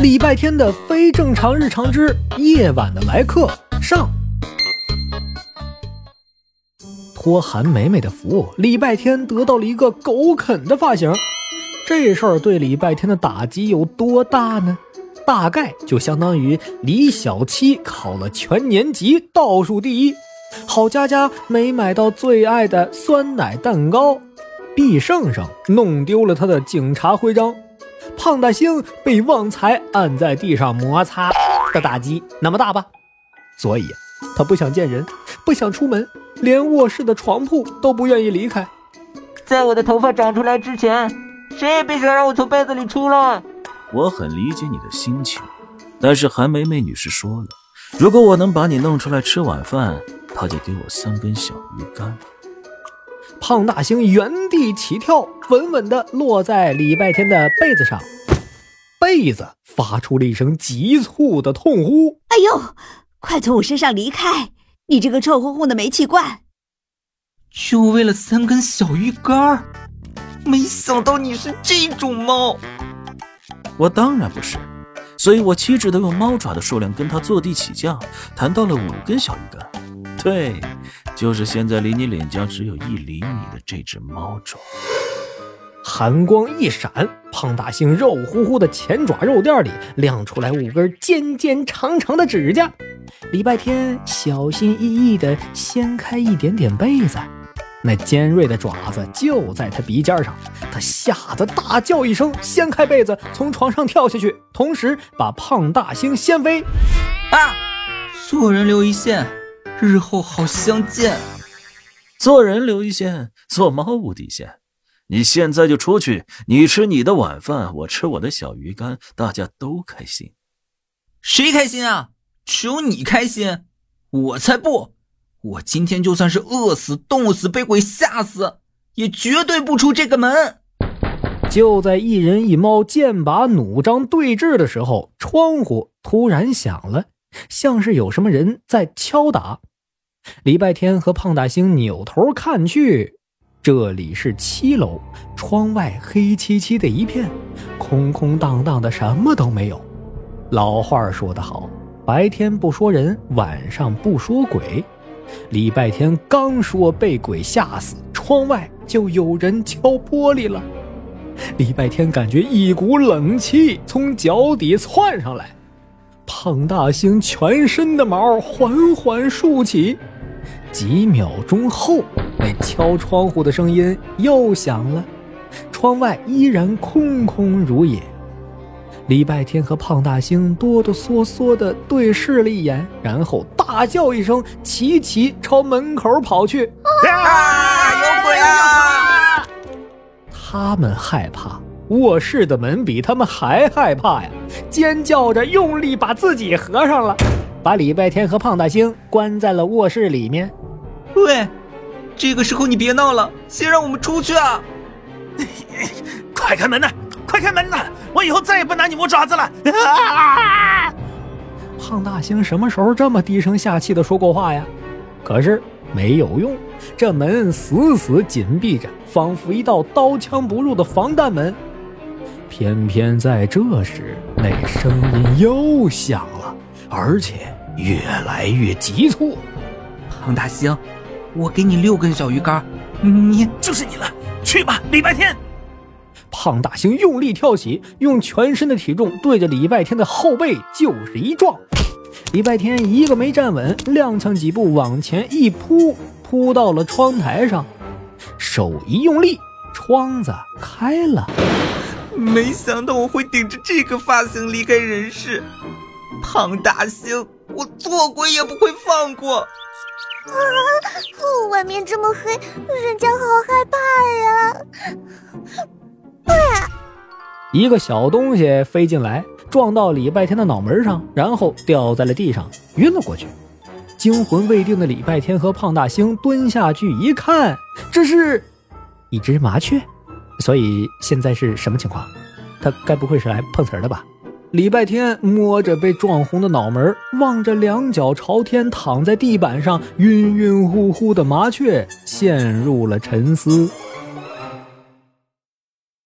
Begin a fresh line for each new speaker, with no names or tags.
礼拜天的非正常日常之夜晚的来客上。托韩梅梅的福，礼拜天得到了一个狗啃的发型。这事儿对礼拜天的打击有多大呢？大概就相当于李小七考了全年级倒数第一，郝佳佳没买到最爱的酸奶蛋糕，毕胜胜弄丢了他的警察徽章。胖大星被旺财按在地上摩擦的打击那么大吧？所以他不想见人，不想出门，连卧室的床铺都不愿意离开。
在我的头发长出来之前，谁也别想让我从被子里出来。
我很理解你的心情，但是韩梅梅女士说了，如果我能把你弄出来吃晚饭，她就给我三根小鱼干。
胖大星原地起跳，稳稳地落在礼拜天的被子上，被子发出了一声急促的痛呼：“
哎呦，快从我身上离开！你这个臭烘烘的煤气罐！”
就为了三根小鱼干没想到你是这种猫。
我当然不是，所以我机智的用猫爪的数量跟他坐地起价，谈到了五根小鱼干。对。就是现在离你脸颊只有一厘米的这只猫爪，
寒光一闪，胖大星肉乎乎的前爪肉垫里亮出来五根尖尖长长的指甲。礼拜天小心翼翼地掀开一点点被子，那尖锐的爪子就在他鼻尖上，他吓得大叫一声，掀开被子从床上跳下去，同时把胖大星掀飞。
啊！做人留一线。日后好相见。
做人留一线，做猫无底线。你现在就出去，你吃你的晚饭，我吃我的小鱼干，大家都开心。
谁开心啊？只有你开心，我才不！我今天就算是饿死、冻死、被鬼吓死，也绝对不出这个门。
就在一人一猫剑拔弩张对峙的时候，窗户突然响了，像是有什么人在敲打。礼拜天和胖大星扭头看去，这里是七楼，窗外黑漆漆的一片，空空荡荡的，什么都没有。老话说得好，白天不说人，晚上不说鬼。礼拜天刚说被鬼吓死，窗外就有人敲玻璃了。礼拜天感觉一股冷气从脚底窜上来，胖大星全身的毛缓缓竖起。几秒钟后，那敲窗户的声音又响了，窗外依然空空如也。礼拜天和胖大星哆哆嗦嗦地对视了一眼，然后大叫一声，齐齐朝门口跑去。
啊！有鬼啊！
他们害怕，卧室的门比他们还害怕呀！尖叫着用力把自己合上了。把礼拜天和胖大星关在了卧室里面。
喂，这个时候你别闹了，先让我们出去啊！
快开门呐！快开门呐！我以后再也不拿你磨爪子了！啊！
胖大星什么时候这么低声下气的说过话呀？可是没有用，这门死死紧闭着，仿佛一道刀枪不入的防弹门。偏偏在这时，那声音又响了，而且。越来越急促，
胖大星，我给你六根小鱼干，你
就是你了，去吧，礼拜天。
胖大星用力跳起，用全身的体重对着礼拜天的后背就是一撞。礼拜天一个没站稳，踉跄几步往前一扑，扑到了窗台上，手一用力，窗子开了。
没想到我会顶着这个发型离开人世，胖大星。我做鬼也不会放过！啊，
外面这么黑，人家好害怕呀！啊！
一个小东西飞进来，撞到礼拜天的脑门上，然后掉在了地上，晕了过去。惊魂未定的礼拜天和胖大星蹲下去一看，这是一只麻雀。所以现在是什么情况？他该不会是来碰瓷儿的吧？礼拜天摸着被撞红的脑门，望着两脚朝天躺在地板上晕晕乎乎的麻雀，陷入了沉思。